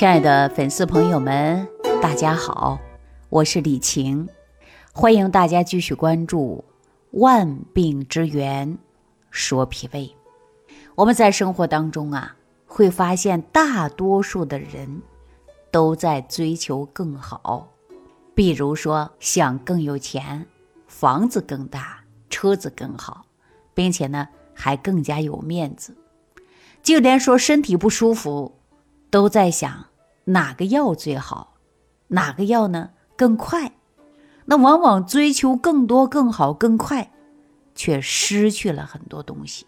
亲爱的粉丝朋友们，大家好，我是李晴，欢迎大家继续关注《万病之源说脾胃》。我们在生活当中啊，会发现大多数的人都在追求更好，比如说想更有钱，房子更大，车子更好，并且呢还更加有面子，就连说身体不舒服。都在想哪个药最好，哪个药呢更快？那往往追求更多、更好、更快，却失去了很多东西。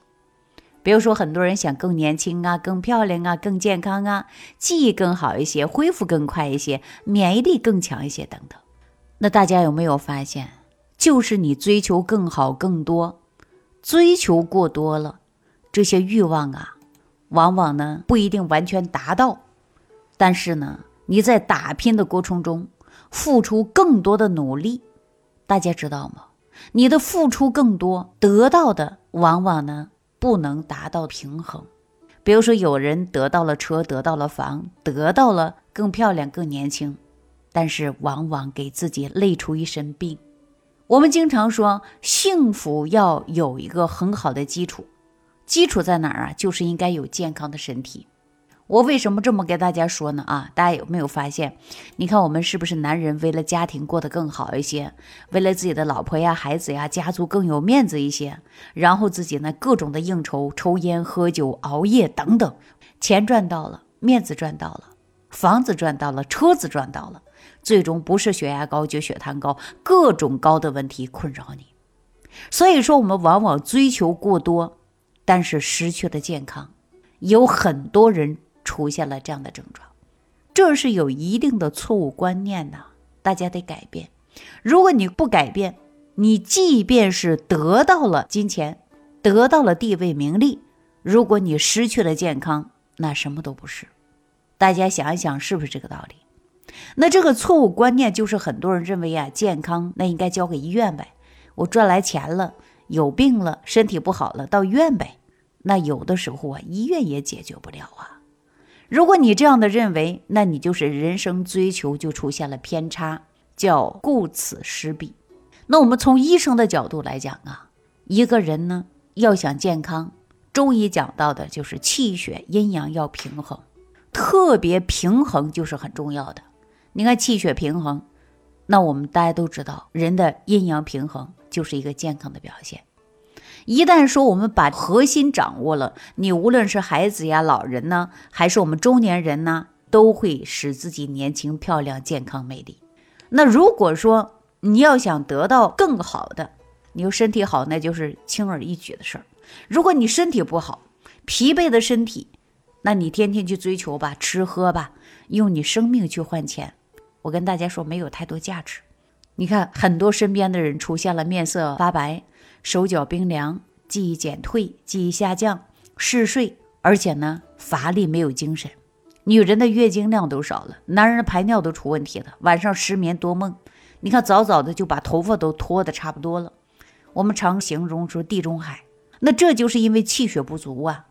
比如说，很多人想更年轻啊、更漂亮啊、更健康啊、记忆更好一些、恢复更快一些、免疫力更强一些等等。那大家有没有发现，就是你追求更好、更多，追求过多了，这些欲望啊。往往呢不一定完全达到，但是呢你在打拼的过程中付出更多的努力，大家知道吗？你的付出更多，得到的往往呢不能达到平衡。比如说有人得到了车，得到了房，得到了更漂亮、更年轻，但是往往给自己累出一身病。我们经常说，幸福要有一个很好的基础。基础在哪儿啊？就是应该有健康的身体。我为什么这么跟大家说呢？啊，大家有没有发现？你看我们是不是男人为了家庭过得更好一些，为了自己的老婆呀、孩子呀、家族更有面子一些，然后自己呢各种的应酬、抽烟、喝酒、熬夜等等，钱赚到了，面子赚到了，房子赚到了，车子赚到了，最终不是血压高就血糖高，各种高的问题困扰你。所以说，我们往往追求过多。但是失去了健康，有很多人出现了这样的症状，这是有一定的错误观念的，大家得改变。如果你不改变，你即便是得到了金钱，得到了地位名利，如果你失去了健康，那什么都不是。大家想一想，是不是这个道理？那这个错误观念就是很多人认为啊，健康那应该交给医院呗，我赚来钱了。有病了，身体不好了，到医院呗。那有的时候啊，医院也解决不了啊。如果你这样的认为，那你就是人生追求就出现了偏差，叫顾此失彼。那我们从医生的角度来讲啊，一个人呢要想健康，中医讲到的就是气血阴阳要平衡，特别平衡就是很重要的。你看气血平衡，那我们大家都知道，人的阴阳平衡。就是一个健康的表现。一旦说我们把核心掌握了，你无论是孩子呀、老人呢，还是我们中年人呢，都会使自己年轻、漂亮、健康、美丽。那如果说你要想得到更好的，你说身体好，那就是轻而易举的事儿。如果你身体不好，疲惫的身体，那你天天去追求吧，吃喝吧，用你生命去换钱，我跟大家说，没有太多价值。你看，很多身边的人出现了面色发白、手脚冰凉、记忆减退、记忆下降、嗜睡，而且呢乏力、没有精神。女人的月经量都少了，男人的排尿都出问题了，晚上失眠多梦。你看，早早的就把头发都脱的差不多了。我们常形容说地中海，那这就是因为气血不足啊。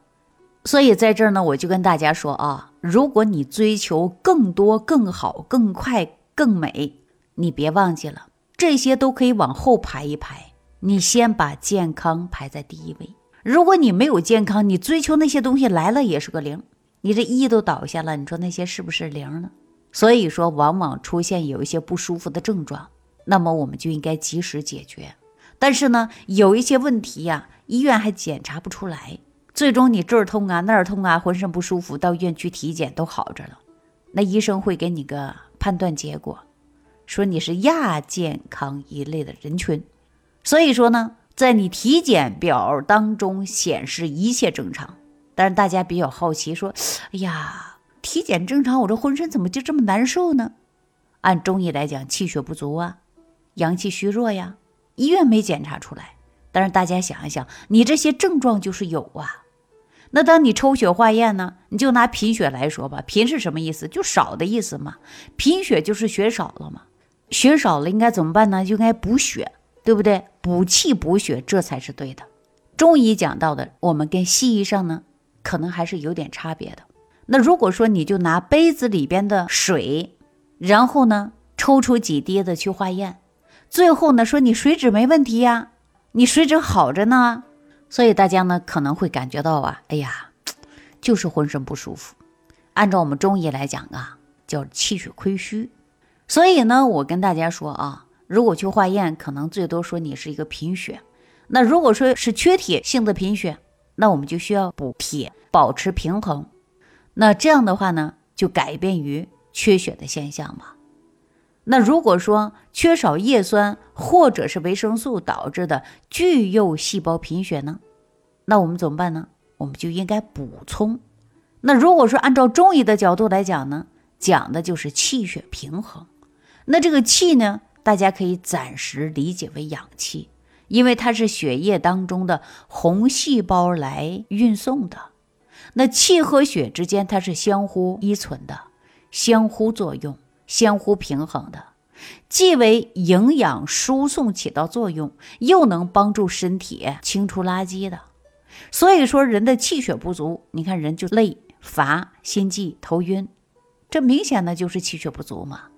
所以在这儿呢，我就跟大家说啊，如果你追求更多、更好、更快、更美。你别忘记了，这些都可以往后排一排。你先把健康排在第一位。如果你没有健康，你追求那些东西来了也是个零。你这一都倒下了，你说那些是不是零呢？所以说，往往出现有一些不舒服的症状，那么我们就应该及时解决。但是呢，有一些问题呀，医院还检查不出来，最终你这儿痛啊，那儿痛啊，浑身不舒服，到医院去体检都好着了，那医生会给你个判断结果。说你是亚健康一类的人群，所以说呢，在你体检表当中显示一切正常，但是大家比较好奇，说，哎呀，体检正常，我这浑身怎么就这么难受呢？按中医来讲，气血不足啊，阳气虚弱呀，医院没检查出来。但是大家想一想，你这些症状就是有啊。那当你抽血化验呢，你就拿贫血来说吧，贫是什么意思？就少的意思嘛，贫血就是血少了嘛。血少了应该怎么办呢？就应该补血，对不对？补气补血，这才是对的。中医讲到的，我们跟西医上呢，可能还是有点差别的。那如果说你就拿杯子里边的水，然后呢抽出几滴的去化验，最后呢说你水质没问题呀，你水质好着呢，所以大家呢可能会感觉到啊，哎呀，就是浑身不舒服。按照我们中医来讲啊，叫气血亏虚。所以呢，我跟大家说啊，如果去化验，可能最多说你是一个贫血。那如果说是缺铁性的贫血，那我们就需要补铁，保持平衡。那这样的话呢，就改变于缺血的现象嘛。那如果说缺少叶酸或者是维生素导致的巨幼细胞贫血呢，那我们怎么办呢？我们就应该补充。那如果说按照中医的角度来讲呢，讲的就是气血平衡。那这个气呢，大家可以暂时理解为氧气，因为它是血液当中的红细胞来运送的。那气和血之间，它是相互依存的，相互作用，相互平衡的，既为营养输送起到作用，又能帮助身体清除垃圾的。所以说，人的气血不足，你看人就累、乏、心悸、头晕，这明显的就是气血不足嘛。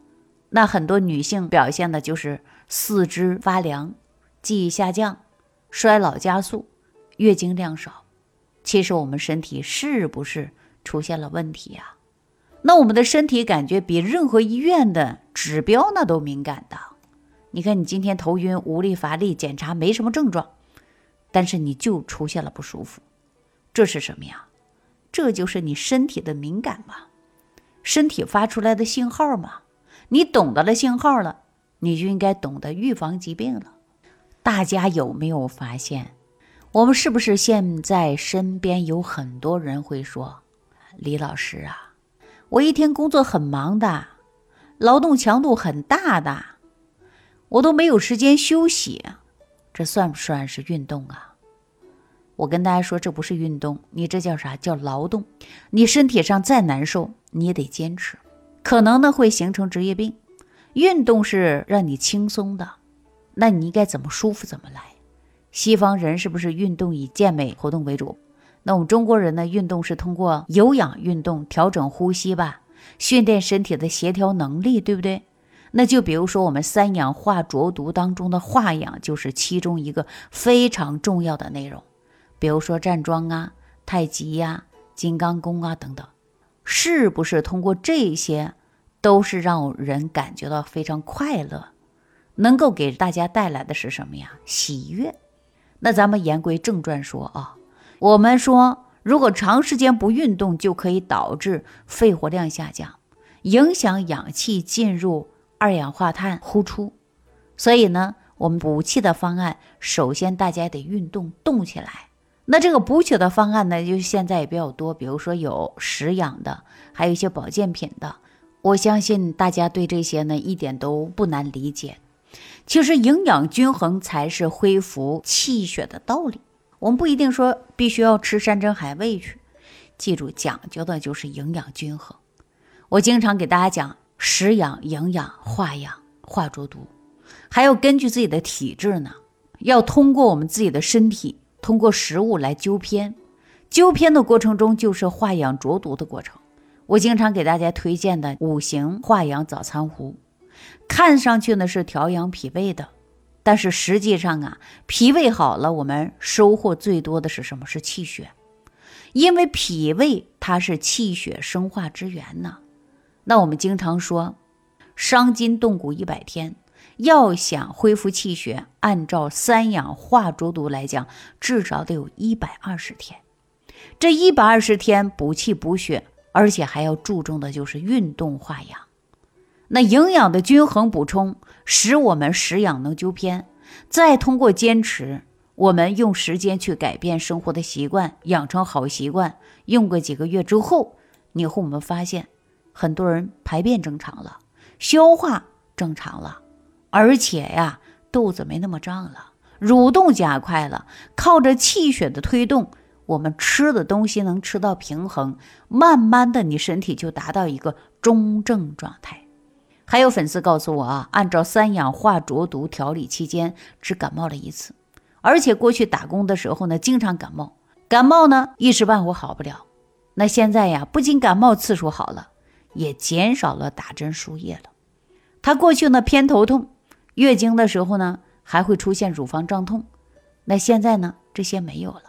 那很多女性表现的就是四肢发凉、记忆下降、衰老加速、月经量少。其实我们身体是不是出现了问题呀？那我们的身体感觉比任何医院的指标那都敏感的。你看你今天头晕、无力、乏力，检查没什么症状，但是你就出现了不舒服，这是什么呀？这就是你身体的敏感嘛，身体发出来的信号嘛。你懂得了信号了，你就应该懂得预防疾病了。大家有没有发现，我们是不是现在身边有很多人会说：“李老师啊，我一天工作很忙的，劳动强度很大的，我都没有时间休息，这算不算是运动啊？”我跟大家说，这不是运动，你这叫啥？叫劳动。你身体上再难受，你也得坚持。可能呢会形成职业病。运动是让你轻松的，那你应该怎么舒服怎么来。西方人是不是运动以健美活动为主？那我们中国人呢？运动是通过有氧运动调整呼吸吧，训练身体的协调能力，对不对？那就比如说我们三氧化浊毒当中的化氧，就是其中一个非常重要的内容。比如说站桩啊、太极呀、金刚功啊等等。是不是通过这些，都是让人感觉到非常快乐，能够给大家带来的是什么呀？喜悦。那咱们言归正传说啊，我们说，如果长时间不运动，就可以导致肺活量下降，影响氧气进入，二氧化碳呼出。所以呢，我们补气的方案，首先大家得运动，动起来。那这个补血的方案呢，就现在也比较多，比如说有食养的，还有一些保健品的。我相信大家对这些呢一点都不难理解。其实营养均衡才是恢复气血的道理。我们不一定说必须要吃山珍海味去，记住讲究的就是营养均衡。我经常给大家讲食养、营养、化养、化浊毒，还要根据自己的体质呢，要通过我们自己的身体。通过食物来纠偏，纠偏的过程中就是化养浊毒的过程。我经常给大家推荐的五行化养早餐壶，看上去呢是调养脾胃的，但是实际上啊，脾胃好了，我们收获最多的是什么？是气血，因为脾胃它是气血生化之源呢。那我们经常说，伤筋动骨一百天。要想恢复气血，按照三氧化浊毒来讲，至少得有一百二十天。这一百二十天补气补血，而且还要注重的就是运动化养。那营养的均衡补充，使我们食养能纠偏。再通过坚持，我们用时间去改变生活的习惯，养成好习惯。用个几个月之后，你和我们发现，很多人排便正常了，消化正常了。而且呀，肚子没那么胀了，蠕动加快了，靠着气血的推动，我们吃的东西能吃到平衡，慢慢的你身体就达到一个中正状态。还有粉丝告诉我啊，按照三氧化浊毒调理期间，只感冒了一次，而且过去打工的时候呢，经常感冒，感冒呢一时半会好不了，那现在呀，不仅感冒次数好了，也减少了打针输液了。他过去呢偏头痛，月经的时候呢还会出现乳房胀痛，那现在呢这些没有了。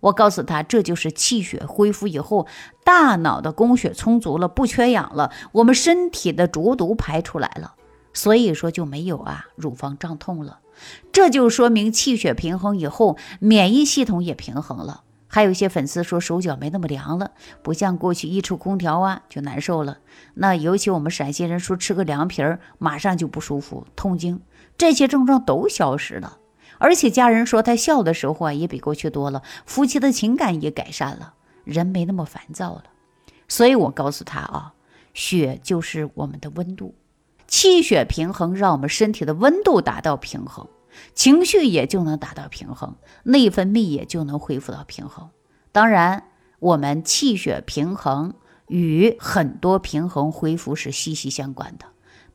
我告诉他，这就是气血恢复以后，大脑的供血充足了，不缺氧了，我们身体的浊毒排出来了，所以说就没有啊乳房胀痛了。这就说明气血平衡以后，免疫系统也平衡了。还有一些粉丝说手脚没那么凉了，不像过去一出空调啊就难受了。那尤其我们陕西人说吃个凉皮儿马上就不舒服、痛经，这些症状都消失了。而且家人说他笑的时候啊也比过去多了，夫妻的情感也改善了，人没那么烦躁了。所以我告诉他啊，血就是我们的温度。气血平衡，让我们身体的温度达到平衡，情绪也就能达到平衡，内分泌也就能恢复到平衡。当然，我们气血平衡与很多平衡恢复是息息相关的，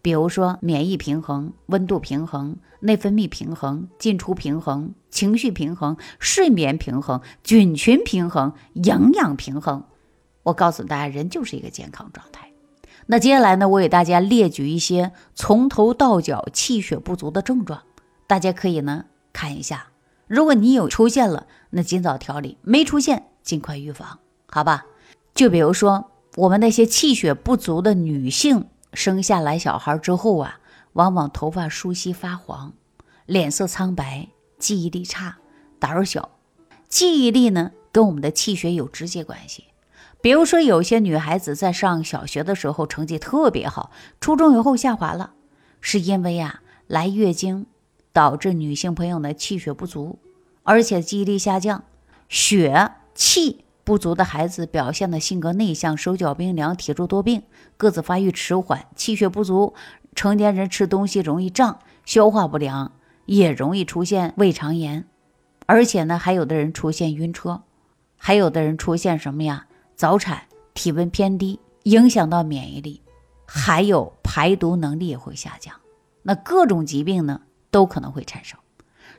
比如说免疫平衡、温度平衡、内分泌平衡、进出平衡、情绪平衡、睡眠平衡、菌群平衡、营养平衡。我告诉大家，人就是一个健康状态。那接下来呢，我给大家列举一些从头到脚气血不足的症状，大家可以呢看一下。如果你有出现了，那尽早调理；没出现，尽快预防，好吧？就比如说我们那些气血不足的女性，生下来小孩之后啊，往往头发疏稀发黄，脸色苍白，记忆力差，胆小。记忆力呢，跟我们的气血有直接关系。比如说，有些女孩子在上小学的时候成绩特别好，初中以后下滑了，是因为呀来月经导致女性朋友的气血不足，而且记忆力下降。血气不足的孩子表现的性格内向，手脚冰凉，体弱多病，个子发育迟缓。气血不足，成年人吃东西容易胀，消化不良，也容易出现胃肠炎，而且呢，还有的人出现晕车，还有的人出现什么呀？早产、体温偏低，影响到免疫力，还有排毒能力也会下降，那各种疾病呢都可能会产生。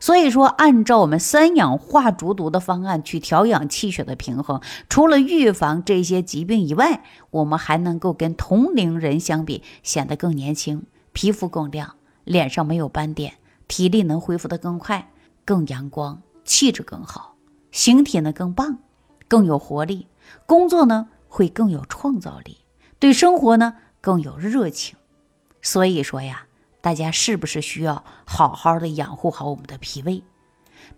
所以说，按照我们三氧化竹毒的方案去调养气血的平衡，除了预防这些疾病以外，我们还能够跟同龄人相比显得更年轻，皮肤更亮，脸上没有斑点，体力能恢复得更快，更阳光，气质更好，形体呢更棒，更有活力。工作呢会更有创造力，对生活呢更有热情。所以说呀，大家是不是需要好好的养护好我们的脾胃？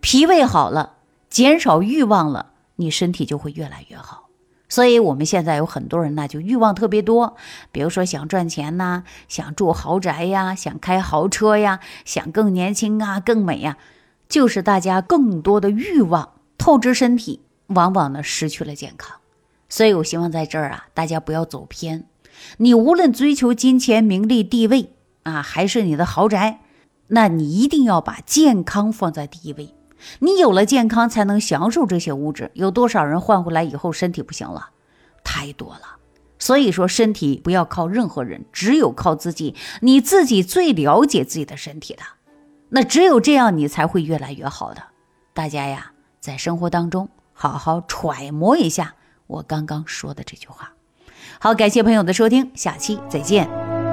脾胃好了，减少欲望了，你身体就会越来越好。所以我们现在有很多人呢，就欲望特别多，比如说想赚钱呐，想住豪宅呀，想开豪车呀，想更年轻啊，更美呀，就是大家更多的欲望透支身体。往往呢失去了健康，所以我希望在这儿啊，大家不要走偏。你无论追求金钱、名利、地位啊，还是你的豪宅，那你一定要把健康放在第一位。你有了健康，才能享受这些物质。有多少人换回来以后身体不行了？太多了。所以说，身体不要靠任何人，只有靠自己。你自己最了解自己的身体的，那只有这样，你才会越来越好的。大家呀，在生活当中。好好揣摩一下我刚刚说的这句话。好，感谢朋友的收听，下期再见。